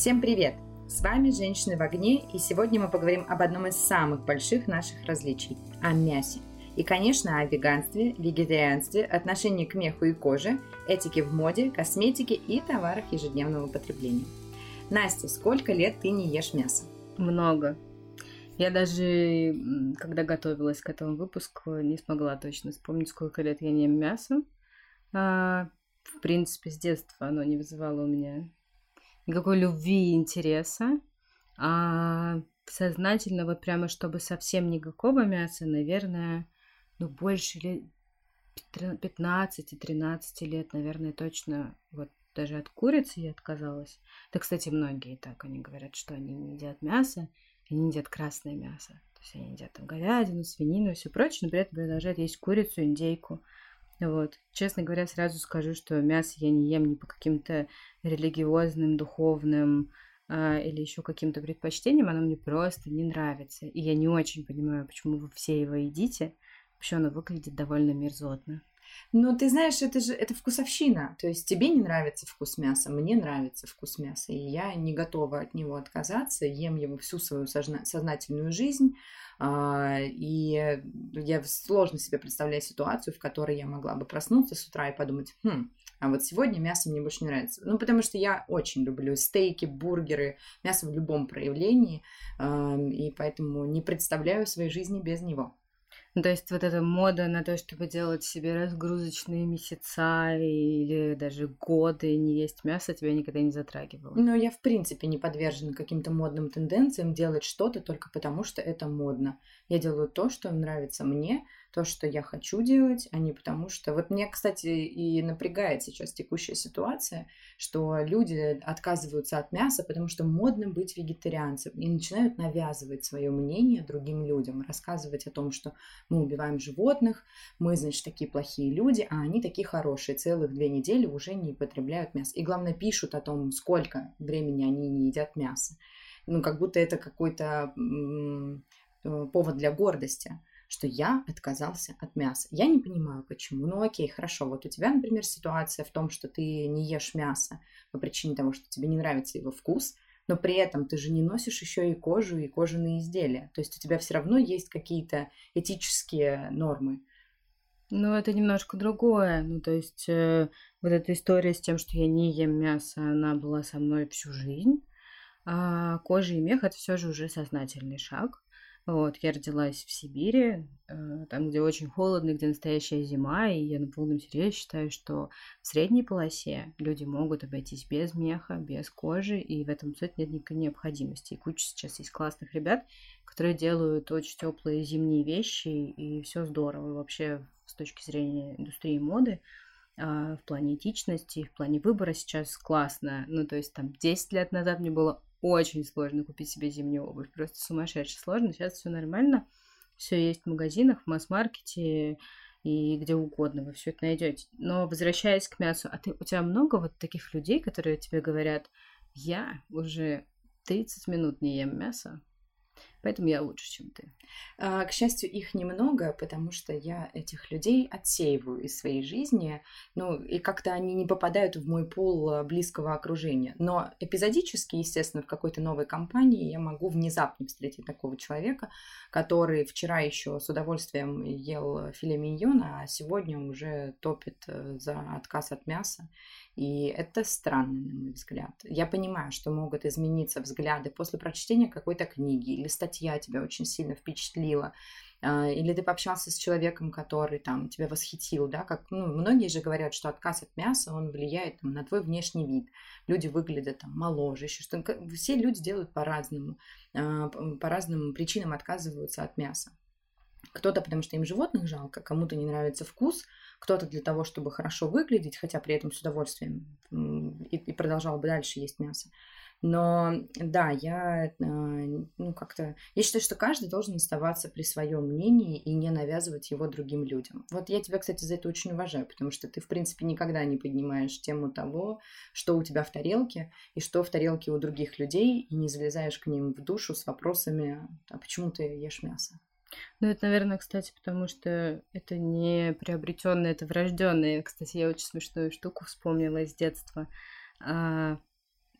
Всем привет! С вами «Женщины в огне» и сегодня мы поговорим об одном из самых больших наших различий – о мясе. И, конечно, о веганстве, вегетарианстве, отношении к меху и коже, этике в моде, косметике и товарах ежедневного потребления. Настя, сколько лет ты не ешь мясо? Много. Я даже, когда готовилась к этому выпуску, не смогла точно вспомнить, сколько лет я не ем мясо. А, в принципе, с детства оно не вызывало у меня никакой любви и интереса. А сознательно, вот прямо чтобы совсем никакого мяса, наверное, ну, больше лет 15-13 лет, наверное, точно вот даже от курицы я отказалась. Да, кстати, многие так, они говорят, что они не едят мясо, они едят красное мясо. То есть они едят там говядину, свинину и все прочее, но при этом продолжают есть курицу, индейку. Вот. Честно говоря, сразу скажу, что мясо я не ем ни по каким-то религиозным, духовным а, или еще каким-то предпочтениям, оно мне просто не нравится. И я не очень понимаю, почему вы все его едите. Вообще оно выглядит довольно мерзотно. Ну, ты знаешь, это же это вкусовщина. То есть тебе не нравится вкус мяса, мне нравится вкус мяса. И я не готова от него отказаться, ем его всю свою сознательную жизнь. А, и я сложно себе представляю ситуацию, в которой я могла бы проснуться с утра и подумать, хм, а вот сегодня мясо мне больше не нравится. Ну, потому что я очень люблю стейки, бургеры, мясо в любом проявлении, и поэтому не представляю своей жизни без него. То есть вот эта мода на то, чтобы делать себе разгрузочные месяца или даже годы не есть мясо, тебя никогда не затрагивала? Ну, я в принципе не подвержена каким-то модным тенденциям делать что-то только потому, что это модно. Я делаю то, что нравится мне, то, что я хочу делать, а не потому что... Вот мне, кстати, и напрягает сейчас текущая ситуация, что люди отказываются от мяса, потому что модно быть вегетарианцем, и начинают навязывать свое мнение другим людям, рассказывать о том, что мы убиваем животных, мы, значит, такие плохие люди, а они такие хорошие, целых две недели уже не потребляют мясо. И, главное, пишут о том, сколько времени они не едят мясо. Ну, как будто это какой-то э, повод для гордости что я отказался от мяса. Я не понимаю, почему. Ну окей, хорошо, вот у тебя, например, ситуация в том, что ты не ешь мясо по причине того, что тебе не нравится его вкус, но при этом ты же не носишь еще и кожу, и кожаные изделия. То есть у тебя все равно есть какие-то этические нормы. Ну, это немножко другое. Ну, то есть э, вот эта история с тем, что я не ем мясо, она была со мной всю жизнь. А кожа и мех это все же уже сознательный шаг. Вот, я родилась в Сибири, э, там, где очень холодно, где настоящая зима, и я на полном серьезе считаю, что в средней полосе люди могут обойтись без меха, без кожи, и в этом абсолютно нет никакой необходимости. И куча сейчас есть классных ребят, которые делают очень теплые зимние вещи, и все здорово вообще с точки зрения индустрии моды а, в плане этичности, в плане выбора сейчас классно. Ну, то есть там 10 лет назад мне было очень сложно купить себе зимнюю обувь. Просто сумасшедше сложно. Сейчас все нормально. Все есть в магазинах, в масс-маркете и где угодно вы все это найдете. Но возвращаясь к мясу, а ты, у тебя много вот таких людей, которые тебе говорят, я уже 30 минут не ем мясо, Поэтому я лучше, чем ты. А, к счастью, их немного, потому что я этих людей отсеиваю из своей жизни, ну, и как-то они не попадают в мой пол а, близкого окружения. Но эпизодически, естественно, в какой-то новой компании я могу внезапно встретить такого человека, который вчера еще с удовольствием ел филе миньона, а сегодня уже топит э, за отказ от мяса. И это странно, на мой взгляд. Я понимаю, что могут измениться взгляды после прочтения какой-то книги или статья тебя очень сильно впечатлила, а, или ты пообщался с человеком, который там тебя восхитил, да, как, ну, многие же говорят, что отказ от мяса, он влияет там, на твой внешний вид, люди выглядят там моложе, еще что все люди делают по-разному, а, по разным причинам отказываются от мяса. Кто-то, потому что им животных жалко, кому-то не нравится вкус, кто-то для того, чтобы хорошо выглядеть, хотя при этом с удовольствием и, и продолжал бы дальше есть мясо. Но да, я э, ну как-то я считаю, что каждый должен оставаться при своем мнении и не навязывать его другим людям. Вот я тебя, кстати, за это очень уважаю, потому что ты, в принципе, никогда не поднимаешь тему того, что у тебя в тарелке и что в тарелке у других людей, и не залезаешь к ним в душу с вопросами, а почему ты ешь мясо? Ну, это, наверное, кстати, потому что это не приобретенное, это врожденное. Кстати, я очень смешную штуку вспомнила из детства. А,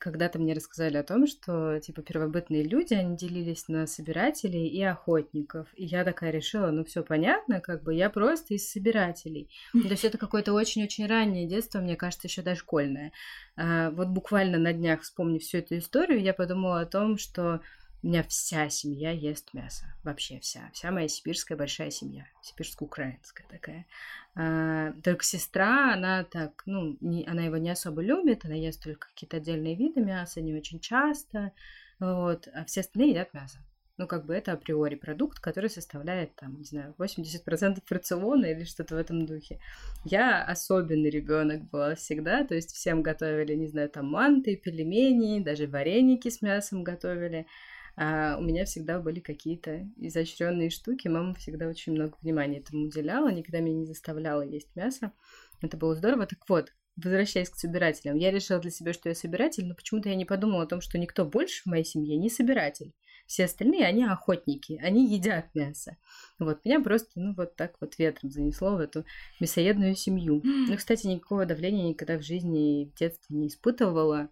когда-то мне рассказали о том, что, типа, первобытные люди, они делились на собирателей и охотников. И я такая решила, ну, все понятно, как бы я просто из собирателей. То есть это какое-то очень-очень раннее детство, мне кажется, еще дошкольное. А, вот буквально на днях, вспомнив всю эту историю, я подумала о том, что у меня вся семья ест мясо. Вообще вся. Вся моя сибирская большая семья. Сибирско-украинская такая. А, только сестра, она так, ну, не, она его не особо любит. Она ест только какие-то отдельные виды мяса, не очень часто. Вот. А все остальные едят мясо. Ну, как бы это априори продукт, который составляет, там, не знаю, 80% рациона или что-то в этом духе. Я особенный ребенок была всегда, то есть всем готовили, не знаю, там, манты, пельмени, даже вареники с мясом готовили. А у меня всегда были какие-то изощренные штуки. Мама всегда очень много внимания этому уделяла, никогда меня не заставляла есть мясо. Это было здорово. Так вот, возвращаясь к собирателям, я решила для себя, что я собиратель, но почему-то я не подумала о том, что никто больше в моей семье не собиратель. Все остальные, они охотники, они едят мясо. Вот, меня просто, ну, вот так вот ветром занесло в эту мясоедную семью. Ну, кстати, никакого давления никогда в жизни и в детстве не испытывала.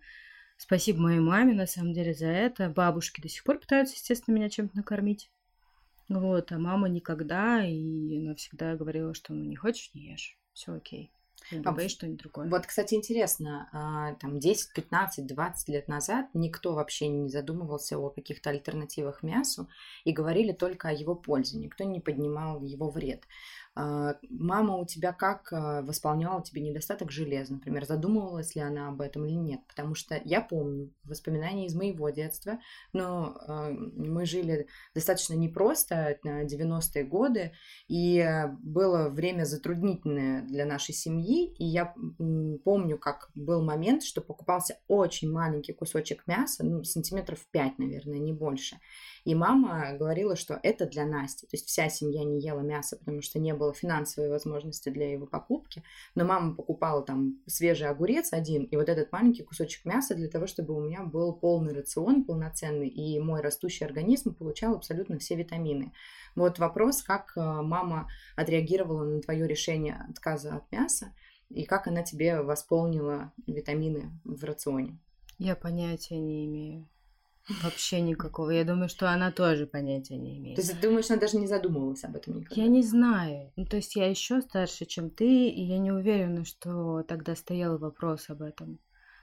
Спасибо моей маме, на самом деле, за это. Бабушки до сих пор пытаются, естественно, меня чем-то накормить. Вот, а мама никогда, и она всегда говорила, что ну не хочешь, не ешь. Все окей. Либо а что-нибудь другое. Вот, кстати, интересно, а, там 10, 15, 20 лет назад никто вообще не задумывался о каких-то альтернативах мясу и говорили только о его пользе, никто не поднимал его вред. А, мама у тебя как а, восполняла тебе недостаток железа, например, задумывалась ли она об этом или нет? Потому что я помню воспоминания из моего детства, но а, мы жили достаточно непросто, 90-е годы, и было время затруднительное для нашей семьи, и я помню, как был момент, что покупался очень маленький кусочек мяса, ну, сантиметров 5, наверное, не больше, и мама говорила, что это для Насти. То есть вся семья не ела мясо, потому что не было финансовой возможности для его покупки. Но мама покупала там свежий огурец один и вот этот маленький кусочек мяса для того, чтобы у меня был полный рацион, полноценный, и мой растущий организм получал абсолютно все витамины. Вот вопрос, как э, мама отреагировала на твое решение отказа от мяса, и как она тебе восполнила витамины в рационе? Я понятия не имею. Вообще никакого. Я думаю, что она тоже понятия не имеет. То есть ты думаешь, она даже не задумывалась об этом никогда? Я не знаю. Ну, то есть я еще старше, чем ты, и я не уверена, что тогда стоял вопрос об этом.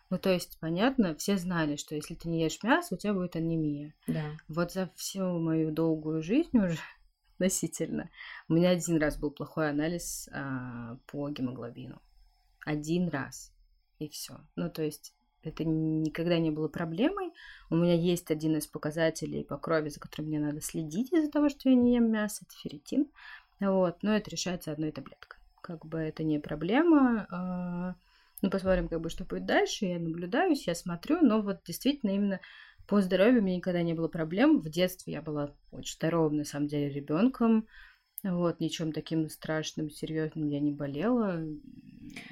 Ну, то есть, понятно, все знали, что если ты не ешь мясо, у тебя будет анемия. Да. Вот за всю мою долгую жизнь уже относительно, у меня один раз был плохой анализ а, по гемоглобину. Один раз. И все. Ну, то есть это никогда не было проблемой. У меня есть один из показателей по крови, за которым мне надо следить из-за того, что я не ем мясо, это ферритин. Вот, но это решается одной таблеткой. Как бы это не проблема. А, ну, посмотрим, как бы, что будет дальше. Я наблюдаюсь, я смотрю, но вот действительно именно по здоровью у меня никогда не было проблем. В детстве я была очень здоровым, на самом деле, ребенком. Вот, ничем таким страшным, серьезным я не болела.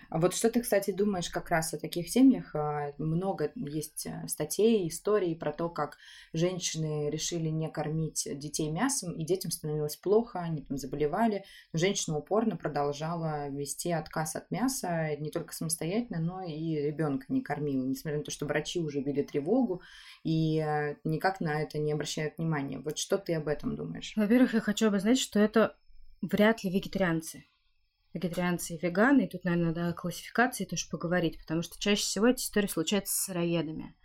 А вот что ты, кстати, думаешь как раз о таких семьях? А, много есть э, статей, историй про то, как женщины решили не кормить детей мясом, и детям становилось плохо, они там заболевали. Женщина упорно продолжала вести отказ от мяса не только самостоятельно, но и ребенка не кормила, несмотря на то, что врачи уже били тревогу и э, никак на это не обращают внимания. Вот что ты об этом думаешь? Во-первых, я хочу обозначить, что это вряд ли вегетарианцы. Вегетарианцы и веганы, и тут, наверное, надо о классификации тоже поговорить, потому что чаще всего эти истории случаются с сыроедами.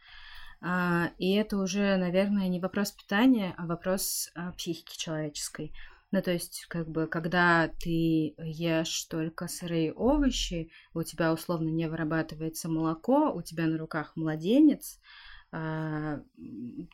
А, и это уже, наверное, не вопрос питания, а вопрос а, психики человеческой. Ну, то есть, как бы, когда ты ешь только сырые овощи, у тебя условно не вырабатывается молоко, у тебя на руках младенец, а,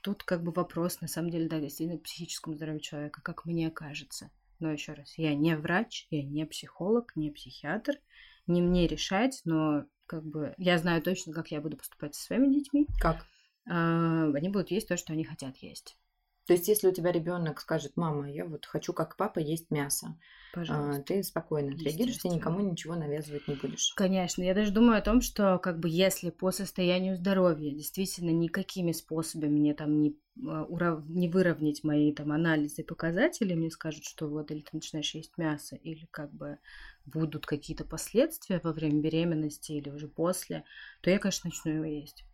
тут как бы вопрос, на самом деле, да, действительно, к психическому здоровью человека, как мне кажется. Но еще раз, я не врач, я не психолог, не психиатр. Не мне решать, но как бы я знаю точно, как я буду поступать со своими детьми. Как? А, они будут есть то, что они хотят есть. То есть, если у тебя ребенок скажет, мама, я вот хочу как папа есть мясо, Пожалуйста. ты спокойно отреагируешь, ты никому ничего навязывать не будешь. Конечно, я даже думаю о том, что как бы если по состоянию здоровья действительно никакими способами мне там не, а, урав... не выровнять мои там анализы и показатели, мне скажут, что вот или ты начинаешь есть мясо, или как бы будут какие-то последствия во время беременности или уже после, то я, конечно, начну его есть.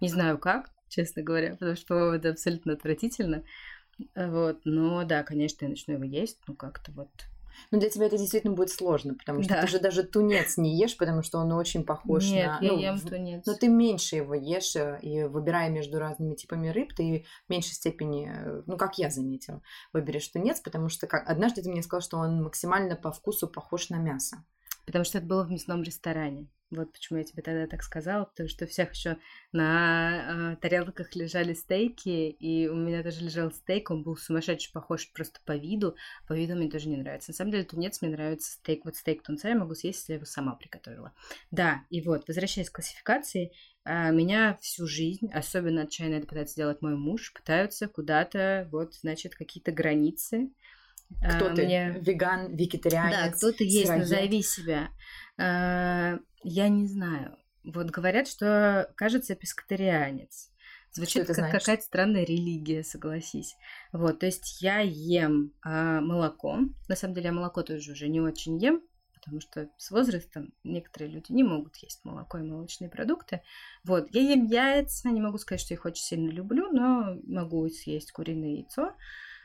Не знаю как, честно говоря, потому что, это абсолютно отвратительно. Вот, но да, конечно, я начну его есть, ну как-то вот ну, для тебя это действительно будет сложно, потому что да. ты же даже тунец не ешь, потому что он очень похож Нет, на... я ну, ем тунец. Но ты меньше его ешь, э, и выбирая между разными типами рыб, ты в меньшей степени, э, ну, как я заметила, выберешь тунец, потому что как... однажды ты мне сказал, что он максимально по вкусу похож на мясо. Потому что это было в мясном ресторане. Вот почему я тебе тогда так сказала, потому что у всех еще на э, тарелках лежали стейки, и у меня тоже лежал стейк, он был сумасшедший похож просто по виду, по виду мне тоже не нравится. На самом деле тунец мне нравится стейк, вот стейк тунца я могу съесть, если я его сама приготовила. Да, и вот, возвращаясь к классификации, э, меня всю жизнь, особенно отчаянно это пытается делать мой муж, пытаются куда-то, вот, значит, какие-то границы, кто а, ты? Мне... Веган, вегетарианец? Да, кто ты есть, назови себя. А, я не знаю. Вот говорят, что, кажется, пескатарианец. Звучит как какая-то странная религия, согласись. Вот, то есть я ем а, молоко. На самом деле я молоко тоже уже не очень ем, потому что с возрастом некоторые люди не могут есть молоко и молочные продукты. Вот, я ем яйца, не могу сказать, что их очень сильно люблю, но могу съесть куриное яйцо.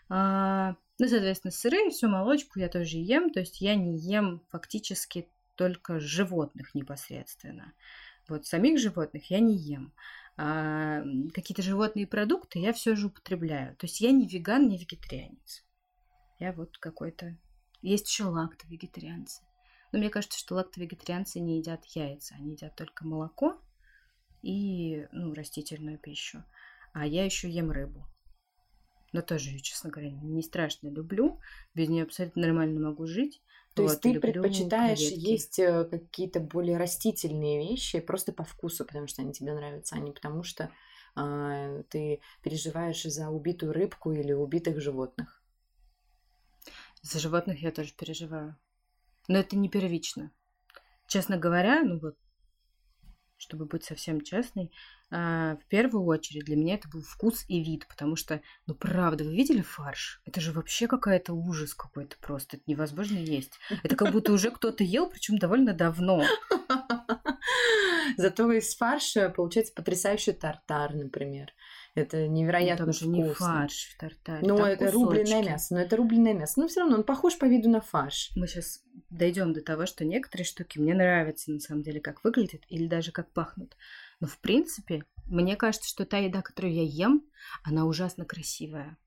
А, ну, соответственно, сыры, всю молочку я тоже ем, то есть я не ем фактически только животных непосредственно. Вот самих животных я не ем. А какие-то животные продукты я все же употребляю. То есть я не веган, не вегетарианец. Я вот какой-то... Есть еще лакто-вегетарианцы. Но мне кажется, что лакто-вегетарианцы не едят яйца, они едят только молоко и ну, растительную пищу. А я еще ем рыбу. Но тоже, честно говоря, не страшно люблю. Без нее абсолютно нормально могу жить. То вот, есть ты предпочитаешь креветки. есть э, какие-то более растительные вещи просто по вкусу, потому что они тебе нравятся, а не потому что а, ты переживаешь за убитую рыбку или убитых животных. За животных я тоже переживаю. Но это не первично. Честно говоря, ну вот чтобы быть совсем честной, а, в первую очередь для меня это был вкус и вид, потому что, ну правда, вы видели фарш? Это же вообще какая-то ужас какой-то просто, это невозможно есть. Это как будто уже кто-то ел, причем довольно давно. Зато из фарша получается потрясающий тартар, например. Это невероятно ну, вкусно. не фарш в тартаре. Ну, это кусочки. рубленое мясо. Но это рубленое мясо. Но все равно он похож по виду на фарш. Мы сейчас дойдем до того, что некоторые штуки мне нравятся на самом деле, как выглядят или даже как пахнут. Но в принципе, мне кажется, что та еда, которую я ем, она ужасно красивая.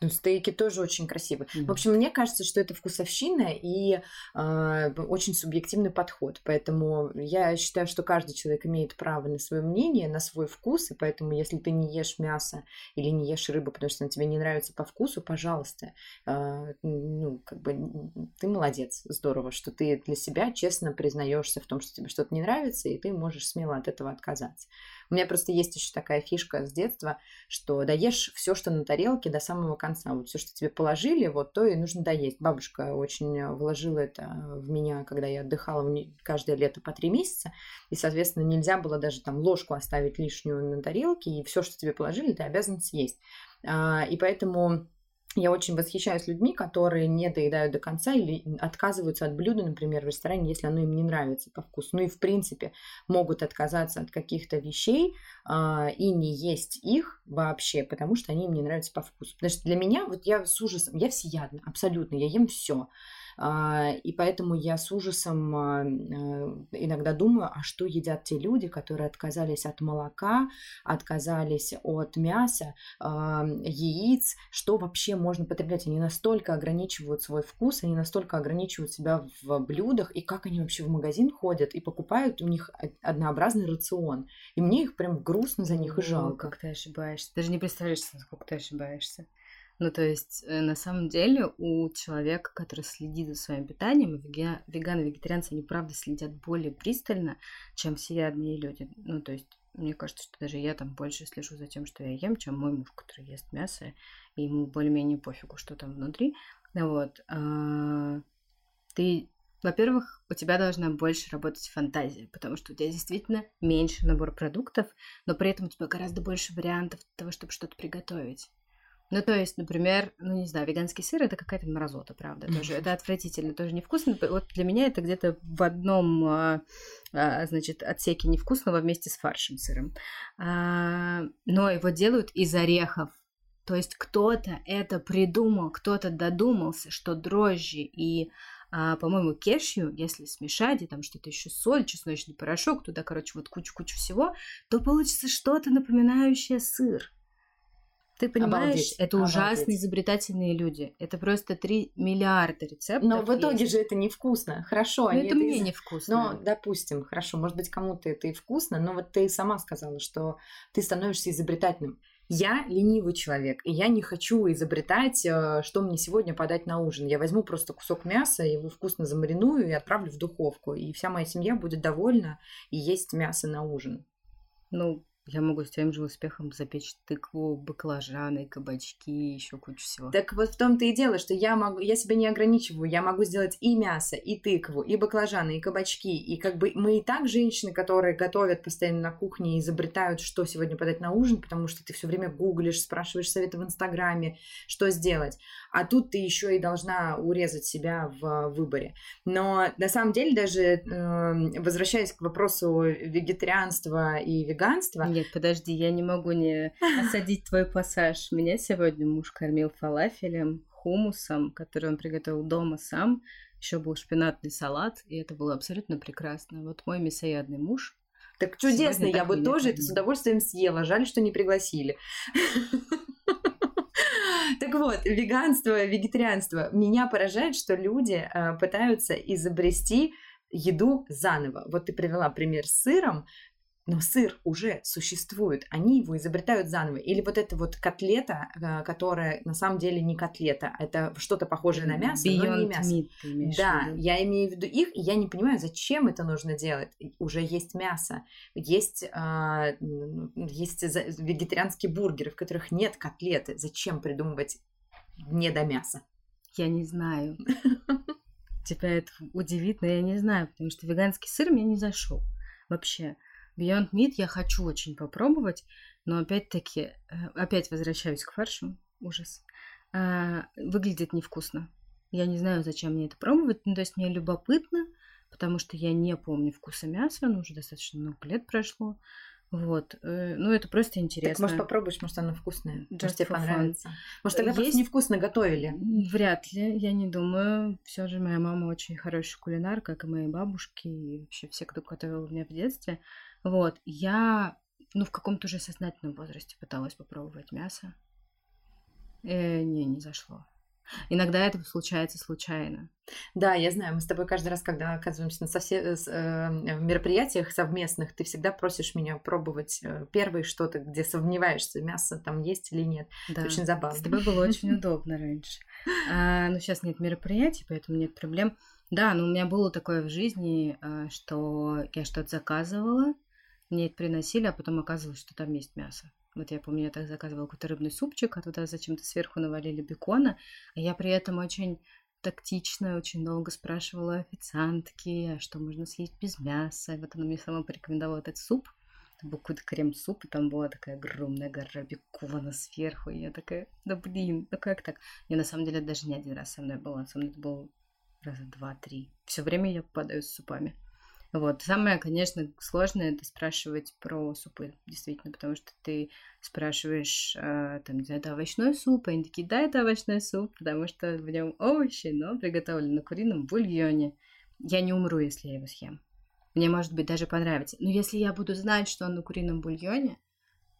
Ну, стейки тоже очень красивые. Mm-hmm. В общем, мне кажется, что это вкусовщина и э, очень субъективный подход. Поэтому я считаю, что каждый человек имеет право на свое мнение, на свой вкус. И поэтому, если ты не ешь мясо или не ешь рыбу, потому что она тебе не нравится по вкусу, пожалуйста, э, ну, как бы ты молодец, здорово, что ты для себя честно признаешься в том, что тебе что-то не нравится, и ты можешь смело от этого отказаться. У меня просто есть еще такая фишка с детства, что доешь все, что на тарелке до самого конца. Вот все, что тебе положили, вот то и нужно доесть. Бабушка очень вложила это в меня, когда я отдыхала каждое лето по три месяца. И, соответственно, нельзя было даже там ложку оставить лишнюю на тарелке, и все, что тебе положили, ты обязан съесть. А, и поэтому я очень восхищаюсь людьми, которые не доедают до конца или отказываются от блюда, например, в ресторане, если оно им не нравится по вкусу. Ну и в принципе могут отказаться от каких-то вещей а, и не есть их вообще, потому что они им не нравятся по вкусу. Потому что для меня, вот я с ужасом, я всеядна, абсолютно, я ем все. А, и поэтому я с ужасом а, э, иногда думаю, а что едят те люди, которые отказались от молока, отказались от мяса, а, яиц, что вообще можно потреблять? Они настолько ограничивают свой вкус, они настолько ограничивают себя в блюдах, и как они вообще в магазин ходят и покупают у них однообразный рацион. И мне их прям грустно за них и жалко. Как ты ошибаешься. Даже не представляешь, насколько ты ошибаешься. Ну, то есть, э, на самом деле, у человека, который следит за своим питанием, веганы, вегетарианцы, они, правда, следят более пристально, чем всеядные люди. Ну, то есть, мне кажется, что даже я там больше слежу за тем, что я ем, чем мой муж, который ест мясо, и ему более-менее пофигу, что там внутри. Вот. А, ты во-первых, у тебя должна больше работать фантазия, потому что у тебя действительно меньше набор продуктов, но при этом у тебя гораздо больше вариантов того, чтобы что-то приготовить. Ну, то есть, например, ну, не знаю, веганский сыр это какая-то мразота, правда, тоже. Это отвратительно, тоже невкусно. Вот для меня это где-то в одном, а, а, значит, отсеке невкусного вместе с фаршем сыром. А, но его делают из орехов. То есть кто-то это придумал, кто-то додумался, что дрожжи и а, по-моему, кешью, если смешать, и там что-то еще соль, чесночный порошок, туда, короче, вот кучу-кучу всего, то получится что-то напоминающее сыр. Ты понимаешь, обалдеть, это обалдеть. ужасно изобретательные люди. Это просто 3 миллиарда рецептов. Но в итоге есть. же это невкусно. Хорошо. Но это мне из... невкусно. Ну, допустим, хорошо, может быть, кому-то это и вкусно, но вот ты сама сказала, что ты становишься изобретательным. Я ленивый человек, и я не хочу изобретать, э, что мне сегодня подать на ужин. Я возьму просто кусок мяса, его вкусно замариную и отправлю в духовку. И вся моя семья будет довольна и есть мясо на ужин. Ну, я могу с тем же успехом запечь тыкву, баклажаны, кабачки, еще кучу всего. Так вот в том-то и дело, что я могу, я себя не ограничиваю, я могу сделать и мясо, и тыкву, и баклажаны, и кабачки, и как бы мы и так женщины, которые готовят постоянно на кухне, изобретают, что сегодня подать на ужин, потому что ты все время гуглишь, спрашиваешь советы в Инстаграме, что сделать а тут ты еще и должна урезать себя в выборе. Но на самом деле даже э, возвращаясь к вопросу вегетарианства и веганства... Нет, подожди, я не могу не осадить твой пассаж. Меня сегодня муж кормил фалафелем, хумусом, который он приготовил дома сам. Еще был шпинатный салат, и это было абсолютно прекрасно. Вот мой мясоядный муж так чудесно, я бы тоже это с удовольствием съела. Жаль, что не пригласили. Так вот, веганство, вегетарианство. Меня поражает, что люди э, пытаются изобрести еду заново. Вот ты привела пример с сыром, но сыр уже существует, они его изобретают заново. Или вот эта вот котлета, э, которая на самом деле не котлета, это что-то похожее на мясо, Beyond но не мясо. Meat, да, я имею в виду их, и я не понимаю, зачем это нужно делать. Уже есть мясо, есть, э, есть вегетарианские бургеры, в которых нет котлеты. Зачем придумывать не до мяса? Я не знаю. Тебя это удивит, но я не знаю, потому что веганский сыр мне не зашел вообще. Beyond Meat я хочу очень попробовать, но опять-таки, э, опять возвращаюсь к фаршу, ужас. А, выглядит невкусно. Я не знаю, зачем мне это пробовать, ну, то есть мне любопытно, потому что я не помню вкуса мяса, ну, уже достаточно много лет прошло. Вот. Э, ну, это просто интересно. Так, может, попробуешь, может, оно вкусное. Just может, тебе понравится. Fun. Может, тогда Есть... просто невкусно готовили. Вряд ли, я не думаю. Все же моя мама очень хороший кулинар, как и мои бабушки, и вообще все, кто готовил меня в детстве. Вот, я, ну, в каком-то уже сознательном возрасте пыталась попробовать мясо. Э, не, не зашло. Иногда это случается случайно. Да, я знаю, мы с тобой каждый раз, когда оказываемся на совсе... э, мероприятиях совместных, ты всегда просишь меня пробовать э, первые что-то, где сомневаешься, мясо там есть или нет. Да. Это очень забавно. С тобой было очень удобно раньше. А, но сейчас нет мероприятий, поэтому нет проблем. Да, но у меня было такое в жизни, э, что я что-то заказывала, мне это приносили, а потом оказывалось, что там есть мясо. Вот я помню, я так заказывала какой-то рыбный супчик, а туда зачем-то сверху навалили бекона, а я при этом очень тактично, очень долго спрашивала официантки, а что можно съесть без мяса. И вот она мне сама порекомендовала этот суп. Это был какой-то крем-суп, и там была такая огромная гора бекона сверху. И я такая, да блин, ну как так? Я на самом деле даже не один раз со мной была. Со мной это было раза два-три. Все время я попадаю с супами. Вот. Самое, конечно, сложное это спрашивать про супы, действительно, потому что ты спрашиваешь, э, там, не знаю, это овощной суп, они такие, да, это овощной суп, потому что в нем овощи, но приготовлен на курином бульоне. Я не умру, если я его съем. Мне, может быть, даже понравится. Но если я буду знать, что он на курином бульоне,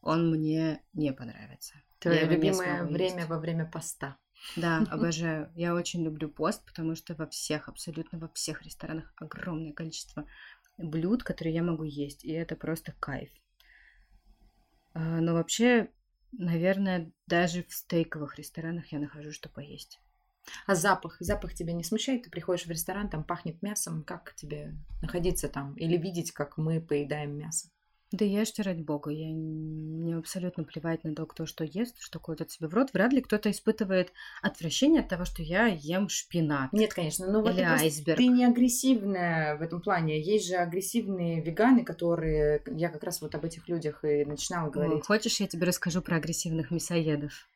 он мне не понравится. Твое любимое время во время поста. Да, обожаю. Я очень люблю пост, потому что во всех, абсолютно во всех ресторанах огромное количество блюд, которые я могу есть, и это просто кайф. А, но вообще, наверное, даже в стейковых ресторанах я нахожу, что поесть. А запах? Запах тебя не смущает? Ты приходишь в ресторан, там пахнет мясом. Как тебе находиться там? Или видеть, как мы поедаем мясо? Да ешьте ради бога, я мне абсолютно плевать на то, кто что ест, что кладет себе в рот. Вряд ли кто-то испытывает отвращение от того, что я ем шпинат. Нет, конечно, но вот Или ты, айсберг. ты не агрессивная в этом плане. Есть же агрессивные веганы, которые... Я как раз вот об этих людях и начинала говорить. Хочешь, я тебе расскажу про агрессивных мясоедов?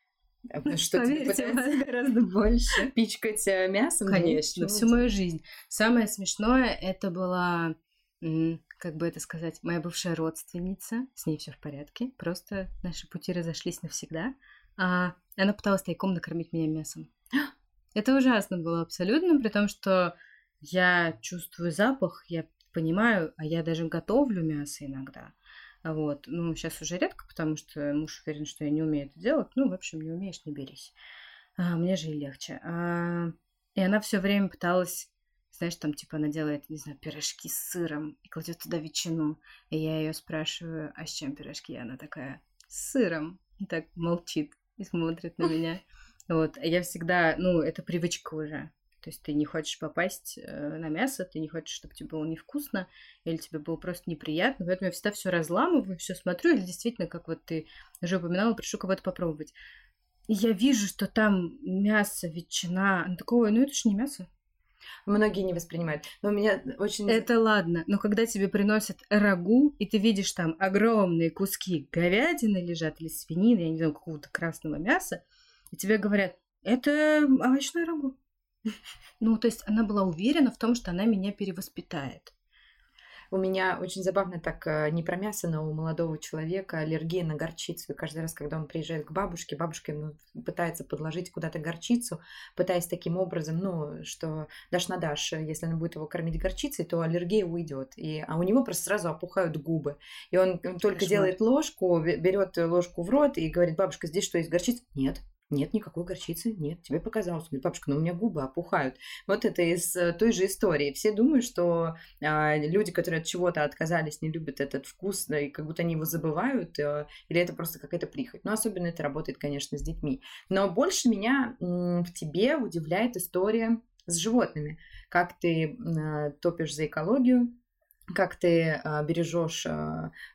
Э, что тебе пытается гораздо больше. Пичкать э, мясом? Конечно, всю мою жизнь. Самое смешное это была, как бы это сказать, моя бывшая родственница. С ней все в порядке. Просто наши пути разошлись навсегда. А она пыталась тайком накормить меня мясом. Это ужасно было абсолютно, при том, что я чувствую запах, я понимаю, а я даже готовлю мясо иногда. Вот. Ну, сейчас уже редко, потому что муж уверен, что я не умею это делать. Ну, в общем, не умеешь, не берись. А, мне же и легче. А, и она все время пыталась, знаешь, там, типа, она делает, не знаю, пирожки с сыром и кладет туда ветчину. И я ее спрашиваю, а с чем пирожки? И она такая, с сыром. И так молчит и смотрит на меня. Вот. А я всегда, ну, это привычка уже. То есть ты не хочешь попасть э, на мясо, ты не хочешь, чтобы тебе было невкусно, или тебе было просто неприятно. Поэтому я всегда все разламываю, все смотрю, или действительно, как вот ты уже упоминала, пришлю кого-то попробовать. И я вижу, что там мясо, ветчина. Она такого, ну это же не мясо. Многие не воспринимают. Но у меня очень... Это ладно, но когда тебе приносят рагу, и ты видишь там огромные куски говядины лежат, или свинины, я не знаю, какого-то красного мяса, и тебе говорят, это овощное рагу. Ну, то есть она была уверена в том, что она меня перевоспитает. У меня очень забавно так, э, не про мясо, но у молодого человека аллергия на горчицу. И каждый раз, когда он приезжает к бабушке, бабушка ему пытается подложить куда-то горчицу, пытаясь таким образом, ну, что дашь на дашь, если она будет его кормить горчицей, то аллергия уйдет. И, а у него просто сразу опухают губы. И он только Кошмар. делает ложку, берет ложку в рот и говорит, бабушка, здесь что, есть горчица? Нет. Нет никакой горчицы, нет, тебе показалось. Говорит, бабушка, ну у меня губы опухают. Вот это из э, той же истории. Все думают, что а, люди, которые от чего-то отказались, не любят этот вкус, да, и как будто они его забывают, а, или это просто какая-то прихоть. Но особенно это работает, конечно, с детьми. Но больше меня м, в тебе удивляет история с животными. Как ты а, топишь за экологию, как ты бережешь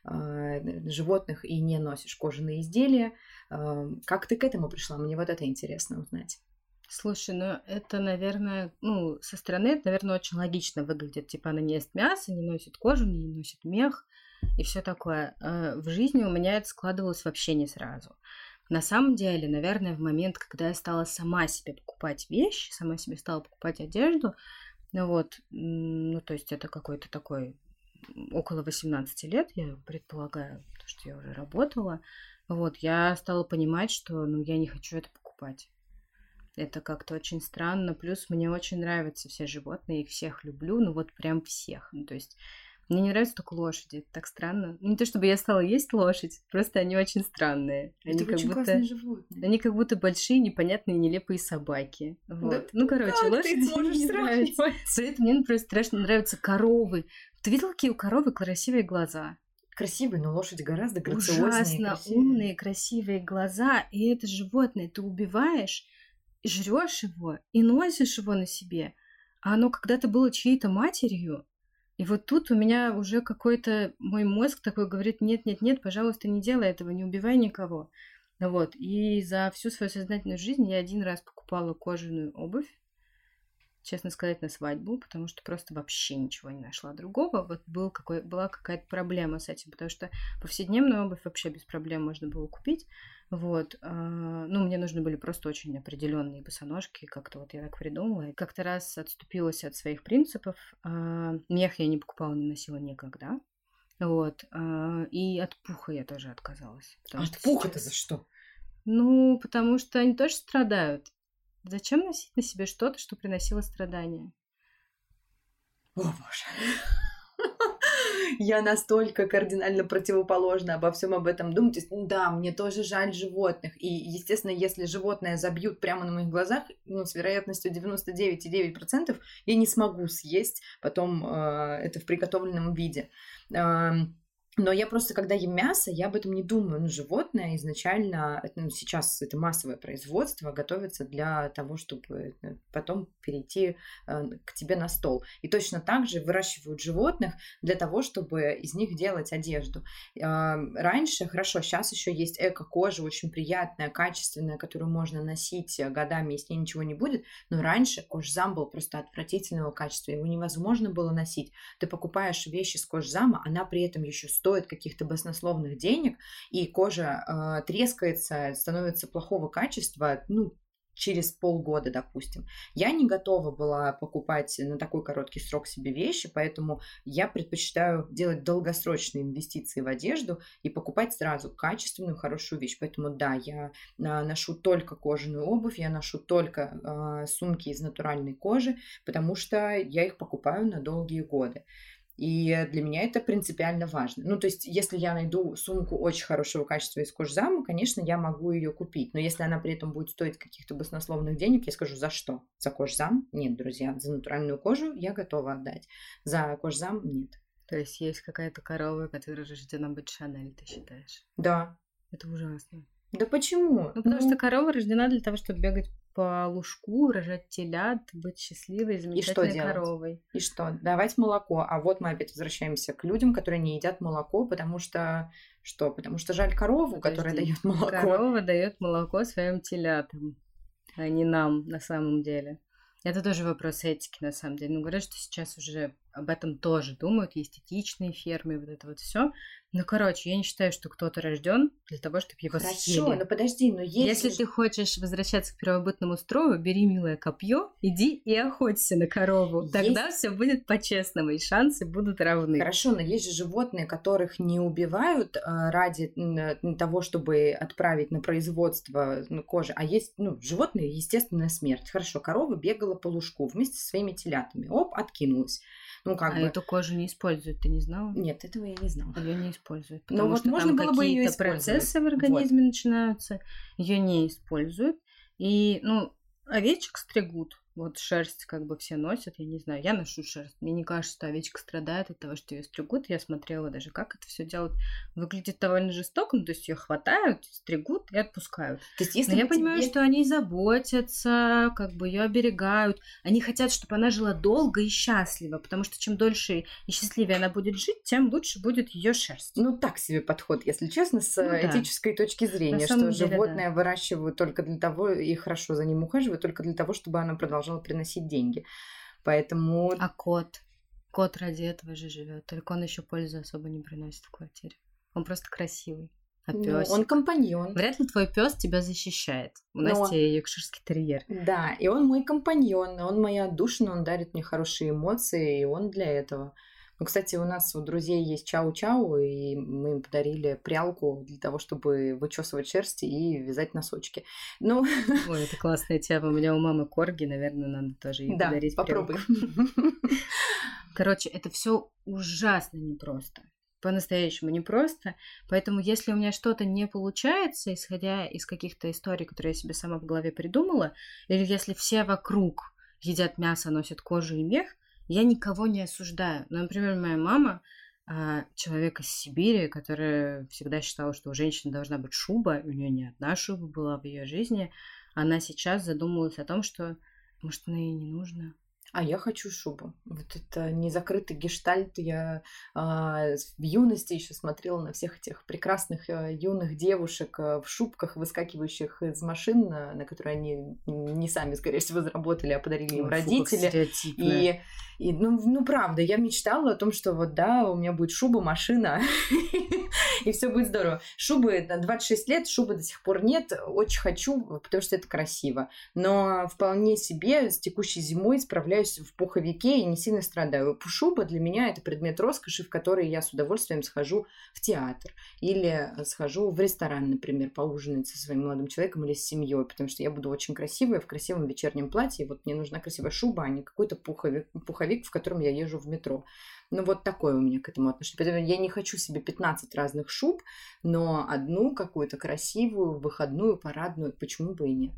животных и не носишь кожаные изделия. А, как ты к этому пришла? Мне вот это интересно узнать. Слушай, ну это, наверное, ну, со стороны это, наверное, очень логично выглядит. Типа она не ест мясо, не носит кожу, не носит мех и все такое. А в жизни у меня это складывалось вообще не сразу. На самом деле, наверное, в момент, когда я стала сама себе покупать вещи, сама себе стала покупать одежду, ну вот, ну то есть это какой-то такой около 18 лет, я предполагаю, потому что я уже работала. Вот, я стала понимать, что, ну, я не хочу это покупать. Это как-то очень странно. Плюс мне очень нравятся все животные, их всех люблю, ну вот прям всех. Ну, то есть мне не нравятся только лошади, это так странно. Не то чтобы я стала есть лошадь, просто они очень странные. Они это как очень будто, животные. Они как будто большие, непонятные, нелепые собаки. Вот. Да, ну, короче, как лошади ты можешь мне нравятся. Мне, например, страшно нравятся коровы. Ты видел, какие у коровы красивые глаза? Красивые, но лошади гораздо грациознее. Ужасно красивее. умные, красивые глаза. И это животное ты убиваешь, жрешь его и носишь его на себе. А оно когда-то было чьей-то матерью, и вот тут у меня уже какой-то мой мозг такой говорит, нет, нет, нет, пожалуйста, не делай этого, не убивай никого. Вот. И за всю свою сознательную жизнь я один раз покупала кожаную обувь, честно сказать, на свадьбу, потому что просто вообще ничего не нашла другого. Вот был какой, была какая-то проблема с этим, потому что повседневную обувь вообще без проблем можно было купить. Вот. А, ну, мне нужны были просто очень определенные босоножки, как-то вот я так придумала. И как-то раз отступилась от своих принципов. А, мех я не покупала, не носила никогда. Вот. А, и от пуха я тоже отказалась. От пуха-то за что? Ну, потому что они тоже страдают. Зачем носить на себе что-то, что приносило страдания? О, боже. Я настолько кардинально противоположна обо всем об этом думаю. То есть, да, мне тоже жаль животных. И, естественно, если животное забьют прямо на моих глазах, ну, с вероятностью 99,9% я не смогу съесть потом э, это в приготовленном виде. Э, но я просто, когда ем мясо, я об этом не думаю. Ну, животное изначально, ну, сейчас это массовое производство, готовится для того, чтобы э, потом перейти э, к тебе на стол. И точно так же выращивают животных для того, чтобы из них делать одежду. Э, раньше, хорошо, сейчас еще есть эко-кожа, очень приятная, качественная, которую можно носить годами, и с ней ничего не будет. Но раньше кожзам был просто отвратительного качества, его невозможно было носить. Ты покупаешь вещи с кожзама, она при этом еще стоит стоит каких-то баснословных денег, и кожа э, трескается, становится плохого качества, ну, через полгода, допустим. Я не готова была покупать на такой короткий срок себе вещи, поэтому я предпочитаю делать долгосрочные инвестиции в одежду и покупать сразу качественную, хорошую вещь. Поэтому да, я а, ношу только кожаную обувь, я ношу только э, сумки из натуральной кожи, потому что я их покупаю на долгие годы. И для меня это принципиально важно. Ну, то есть, если я найду сумку очень хорошего качества из кожзама, конечно, я могу ее купить. Но если она при этом будет стоить каких-то баснословных денег, я скажу, за что? За кожзам? Нет, друзья. За натуральную кожу я готова отдать. За кожзам нет. То есть есть какая-то корова, которая рождена быть Шанель, ты считаешь? Да. Это ужасно. Да почему? Ну, потому ну... что корова рождена для того, чтобы бегать по лужку, рожать телят, быть счастливой, замечательной и что коровой. Делать? И что? Давать молоко. А вот мы опять возвращаемся к людям, которые не едят молоко, потому что что? Потому что жаль корову, Подожди. которая дает молоко. Корова дает молоко своим телятам, а не нам на самом деле. Это тоже вопрос этики, на самом деле. Ну, говорят, что сейчас уже об этом тоже думают, есть этичные фермы, вот это вот все. Ну, короче, я не считаю, что кто-то рожден для того, чтобы его Хорошо, съели. но подожди, но если... Если ты хочешь возвращаться к первобытному строю, бери милое копье, иди и охоться на корову. Есть... Тогда все будет по-честному, и шансы будут равны. Хорошо, но есть же животные, которых не убивают э, ради э, того, чтобы отправить на производство ну, кожи, а есть, ну, животные, естественная смерть. Хорошо, корова бегала по лужку вместе со своими телятами. Оп, откинулась. Ну, как а бы... эту кожу не используют, ты не знала? Нет, этого я не знала. Ее не используют. Ну, вот что можно там было бы ее процессы в организме вот. начинаются, ее не используют. И, ну, овечек стригут, вот шерсть как бы все носят, я не знаю, я ношу шерсть. Мне не кажется, что овечка страдает от того, что ее стригут. Я смотрела даже, как это все делают. Выглядит довольно жестоко, ну, то есть ее хватают, стригут и отпускают. То есть, если Но я тебе... понимаю, что они заботятся, как бы ее оберегают. Они хотят, чтобы она жила долго и счастливо, потому что чем дольше и счастливее она будет жить, тем лучше будет ее шерсть. Ну, так себе подход, если честно, с ну, этической да. точки зрения, что деле, животное да. выращивают только для того и хорошо за ним ухаживают, только для того, чтобы она продолжала продолжала приносить деньги. Поэтому... А кот? Кот ради этого же живет, только он еще пользу особо не приносит в квартире. Он просто красивый. А ну, он компаньон. Вряд ли твой пес тебя защищает. У Но... Насти йоркширский терьер. Да, и он мой компаньон, он моя отдушина, он дарит мне хорошие эмоции, и он для этого. Ну, кстати, у нас у друзей есть чау-чау, и мы им подарили прялку для того, чтобы вычесывать шерсть и вязать носочки. Ну... Ой, это классная тема. У меня у мамы корги, наверное, надо тоже ей да, подарить попробуй. Короче, это все ужасно непросто по-настоящему непросто. Поэтому, если у меня что-то не получается, исходя из каких-то историй, которые я себе сама в голове придумала, или если все вокруг едят мясо, носят кожу и мех, я никого не осуждаю. Но, например, моя мама а, человек из Сибири, которая всегда считала, что у женщины должна быть шуба, у нее не одна шуба была в ее жизни, она сейчас задумалась о том, что, может, она ей не нужна. А я хочу шубу. Вот это незакрытый гештальт. Я а, в юности еще смотрела на всех этих прекрасных а, юных девушек а, в шубках, выскакивающих из машин, на, на которые они не сами, скорее всего, заработали, а подарили им Ой, родители. И, и ну, ну, правда, я мечтала о том, что вот да, у меня будет шуба, машина, и все будет здорово. Шубы на 26 лет, шубы до сих пор нет. Очень хочу, потому что это красиво. Но вполне себе с текущей зимой справляюсь в пуховике и не сильно страдаю. Шуба для меня это предмет роскоши, в который я с удовольствием схожу в театр или схожу в ресторан, например, поужинать со своим молодым человеком или с семьей, потому что я буду очень красивая в красивом вечернем платье. Вот мне нужна красивая шуба, а не какой-то пуховик, пуховик, в котором я езжу в метро. Ну, вот такое у меня к этому отношение. Поэтому я не хочу себе 15 разных шуб, но одну какую-то красивую, выходную, парадную, почему бы и нет.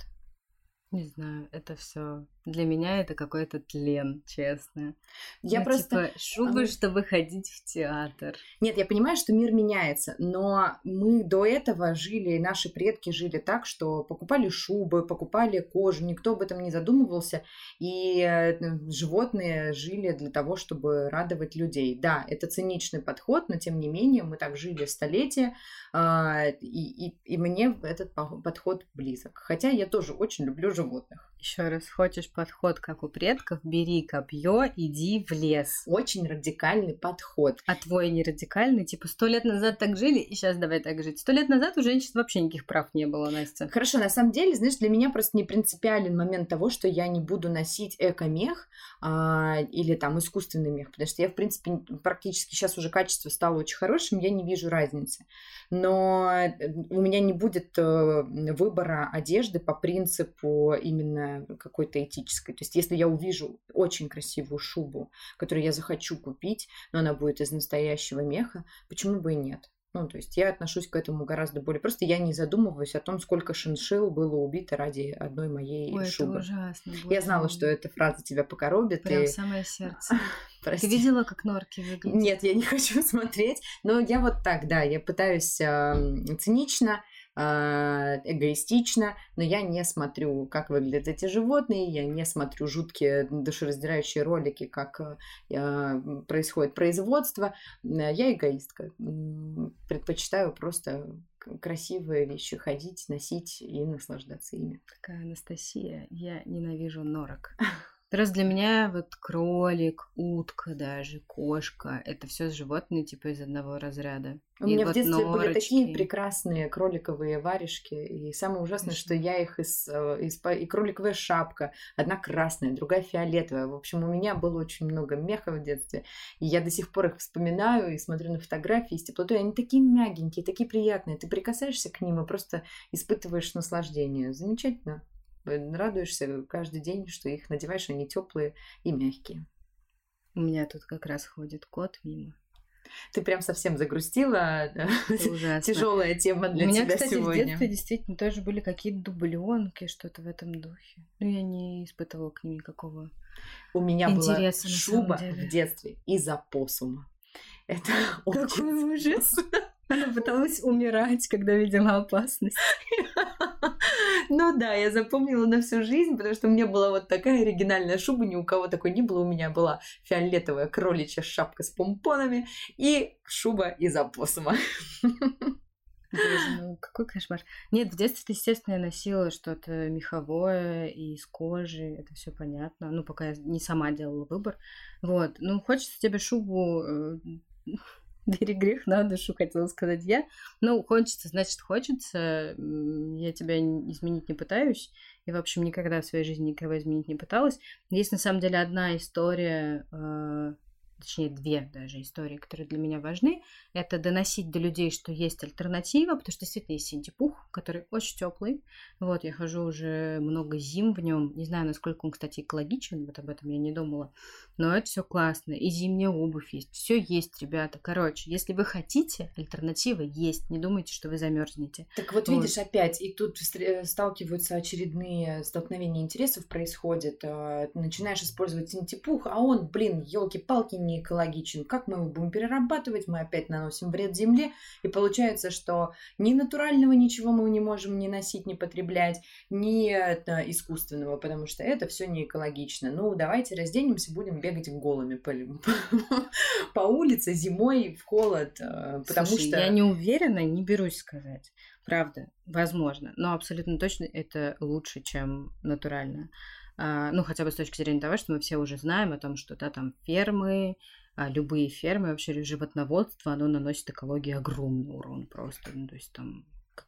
Не знаю, это все для меня это какой-то тлен, честно. Я ну, просто типа, шубы, чтобы ходить в театр. Нет, я понимаю, что мир меняется, но мы до этого жили, наши предки жили так, что покупали шубы, покупали кожу, никто об этом не задумывался, и э, животные жили для того, чтобы радовать людей. Да, это циничный подход, но тем не менее мы так жили столетия, а, и, и, и мне этот подход близок. Хотя я тоже очень люблю животных животных. Еще раз, хочешь подход, как у предков, бери копье, иди в лес. Очень радикальный подход. А твой не радикальный? Типа, сто лет назад так жили, и сейчас давай так жить. Сто лет назад у женщин вообще никаких прав не было, Настя. Хорошо, на самом деле, знаешь, для меня просто не принципиален момент того, что я не буду носить эко-мех а, или там искусственный мех, потому что я, в принципе, практически сейчас уже качество стало очень хорошим, я не вижу разницы. Но э, у меня не будет э, выбора одежды по принципу именно какой-то этической. То есть, если я увижу очень красивую шубу, которую я захочу купить, но она будет из настоящего меха, почему бы и нет? Ну, то есть я отношусь к этому гораздо более просто. Я не задумываюсь о том, сколько шиншил было убито ради одной моей Ой, шубы. это ужасно. Я знала, что эта фраза тебя покоробит. Прям и... самое сердце. Прости. Ты видела, как норки выглядят? Нет, я не хочу смотреть. Но я вот так, да, я пытаюсь э, цинично эгоистично, но я не смотрю, как выглядят эти животные, я не смотрю жуткие душераздирающие ролики, как а, происходит производство. Я эгоистка. Предпочитаю просто красивые вещи ходить, носить и наслаждаться ими. Какая Анастасия, я ненавижу норок. Раз для меня вот кролик, утка даже, кошка, это все животные типа из одного разряда. У и меня вот в детстве норочки. были такие прекрасные кроликовые варежки, и самое ужасное, что я их из, э, из и кроликовая шапка, одна красная, другая фиолетовая. В общем, у меня было очень много меха в детстве, и я до сих пор их вспоминаю и смотрю на фотографии с теплотой. Они такие мягенькие, такие приятные. Ты прикасаешься к ним и просто испытываешь наслаждение. Замечательно. Радуешься каждый день, что их надеваешь, они теплые и мягкие. У меня тут как раз ходит кот мимо. Ты прям совсем загрустила. Тяжелая тема для У меня, тебя кстати, сегодня. в детстве действительно тоже были какие-то дубленки, что-то в этом духе. Но я не испытывала к ним никакого У меня интереса, была шуба в детстве из опоссума. Это Какой ужас! Она пыталась умирать, когда видела опасность. Ну да, я запомнила на всю жизнь, потому что у меня была вот такая оригинальная шуба, ни у кого такой не было. У меня была фиолетовая кроличья шапка с помпонами и шуба из опоссума. Ну какой кошмар. Нет, в детстве, естественно, я носила что-то меховое и из кожи, это все понятно. Ну, пока я не сама делала выбор. Вот. Ну, хочется тебе шубу э, Бери грех на душу, хотела сказать я. Ну, хочется, значит, хочется. Я тебя изменить не пытаюсь. И, в общем, никогда в своей жизни никого изменить не пыталась. Есть, на самом деле, одна история э, точнее две даже истории, которые для меня важны, это доносить до людей, что есть альтернатива, потому что действительно есть синтепух, который очень теплый. Вот, я хожу уже много зим в нем. Не знаю, насколько он, кстати, экологичен, вот об этом я не думала. Но это все классно. И зимняя обувь есть. Все есть, ребята. Короче, если вы хотите, альтернатива есть. Не думайте, что вы замерзнете. Так вот, вот. видишь, опять, и тут э, сталкиваются очередные столкновения интересов происходят. А, начинаешь использовать синтепух, а он, блин, елки-палки, не не экологичен. Как мы его будем перерабатывать? Мы опять наносим вред земле. И получается, что ни натурального ничего мы не можем ни носить, ни потреблять, ни искусственного, потому что это все не экологично. Ну, давайте разденемся, будем бегать голыми по, по улице зимой в холод, э, потому Слушай, что... я не уверена, не берусь сказать. Правда, возможно, но абсолютно точно это лучше, чем натурально. А, ну, хотя бы с точки зрения того, что мы все уже знаем о том, что, да, там фермы, а, любые фермы, вообще животноводство, оно наносит экологии огромный урон просто. Ну, то есть там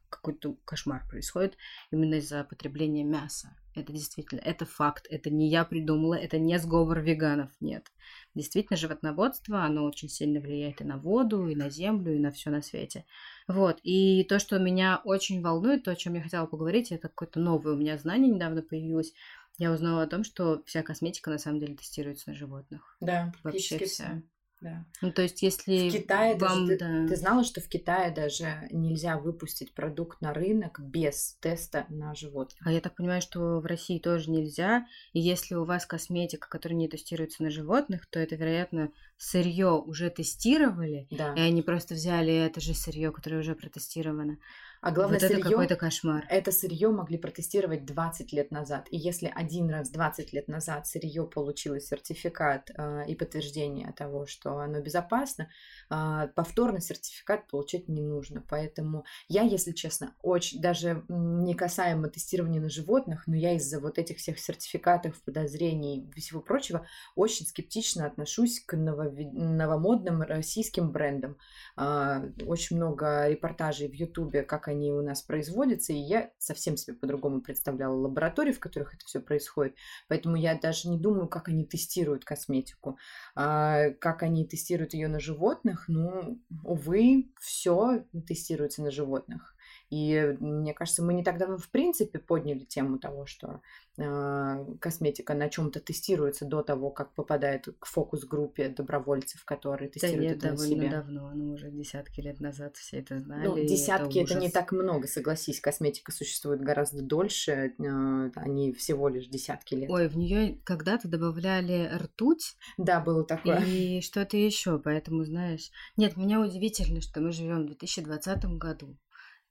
какой-то кошмар происходит именно из-за потребления мяса. Это действительно, это факт, это не я придумала, это не сговор веганов, нет. Действительно, животноводство, оно очень сильно влияет и на воду, и на землю, и на все на свете. Вот, и то, что меня очень волнует, то, о чем я хотела поговорить, это какое-то новое у меня знание недавно появилось, я узнала о том, что вся косметика на самом деле тестируется на животных. Да, вообще вся. Да. Ну, то есть, если в Китае вам... даже, да... ты, ты знала, что в Китае даже нельзя выпустить продукт на рынок без теста на животных? А я так понимаю, что в России тоже нельзя. И если у вас косметика, которая не тестируется на животных, то это, вероятно, сырье уже тестировали, да. и они просто взяли это же сырье, которое уже протестировано. А главное, вот это сырье, какой-то кошмар. это сырье могли протестировать 20 лет назад. И если один раз 20 лет назад сырье получило сертификат э, и подтверждение того, что оно безопасно, э, повторно сертификат получать не нужно. Поэтому я, если честно, очень даже не касаемо тестирования на животных, но я из-за вот этих всех сертификатов, подозрений и всего прочего очень скептично отношусь к новомодным российским брендам. Э, очень много репортажей в Ютубе, как они у нас производятся, и я совсем себе по-другому представляла лаборатории, в которых это все происходит. Поэтому я даже не думаю, как они тестируют косметику, а, как они тестируют ее на животных. Ну, увы, все тестируется на животных. И мне кажется, мы не так давно в принципе подняли тему того, что э, косметика на чем-то тестируется до того, как попадает к фокус-группе добровольцев, которые тестируют да это нет, на себе. давно, ну уже десятки лет назад все это знали. Ну, десятки это, это не так много, согласись, косметика существует гораздо дольше, э, они всего лишь десятки лет. Ой, в нее когда-то добавляли ртуть Да, было такое. и что-то еще, поэтому знаешь. Нет, меня удивительно, что мы живем в 2020 году.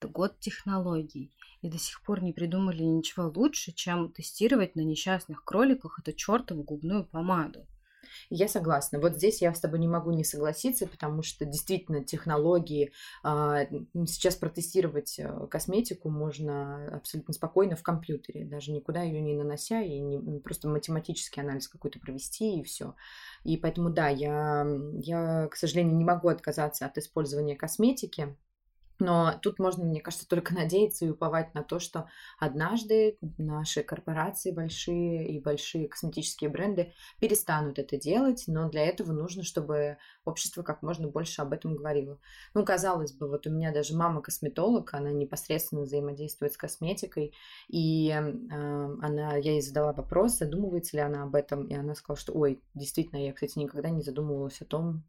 Это год технологий. И до сих пор не придумали ничего лучше, чем тестировать на несчастных кроликах эту чертову губную помаду. Я согласна. Вот здесь я с тобой не могу не согласиться, потому что действительно технологии а, сейчас протестировать э, косметику можно абсолютно спокойно в компьютере, даже никуда ее не нанося и не, просто математический анализ какой-то провести и все. И поэтому да, я, я, к сожалению, не могу отказаться от использования косметики. Но тут можно, мне кажется, только надеяться и уповать на то, что однажды наши корпорации большие и большие косметические бренды перестанут это делать, но для этого нужно, чтобы общество как можно больше об этом говорило. Ну, казалось бы, вот у меня даже мама косметолог, она непосредственно взаимодействует с косметикой, и э, она, я ей задала вопрос, задумывается ли она об этом, и она сказала, что, ой, действительно, я, кстати, никогда не задумывалась о том,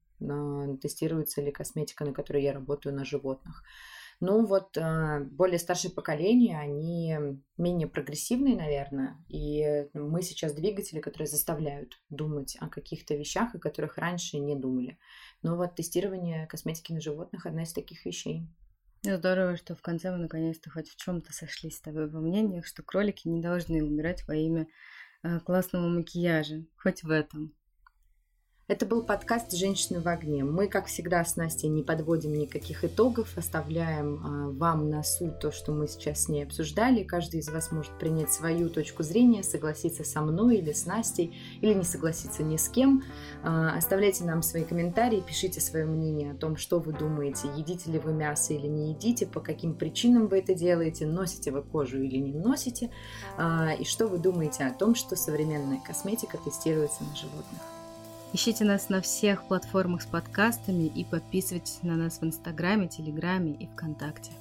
тестируется ли косметика, на которой я работаю, на животных. Ну вот а, более старшее поколение, они менее прогрессивные, наверное, и мы сейчас двигатели, которые заставляют думать о каких-то вещах, о которых раньше не думали. Но вот тестирование косметики на животных одна из таких вещей. Здорово, что в конце мы наконец-то хоть в чем-то сошлись с тобой во мнениях, что кролики не должны умирать во имя э, классного макияжа, хоть в этом. Это был подкаст «Женщины в огне». Мы, как всегда, с Настей не подводим никаких итогов, оставляем а, вам на суд то, что мы сейчас с ней обсуждали. Каждый из вас может принять свою точку зрения, согласиться со мной или с Настей, или не согласиться ни с кем. А, оставляйте нам свои комментарии, пишите свое мнение о том, что вы думаете, едите ли вы мясо или не едите, по каким причинам вы это делаете, носите вы кожу или не носите, а, и что вы думаете о том, что современная косметика тестируется на животных. Ищите нас на всех платформах с подкастами и подписывайтесь на нас в Инстаграме, Телеграме и ВКонтакте.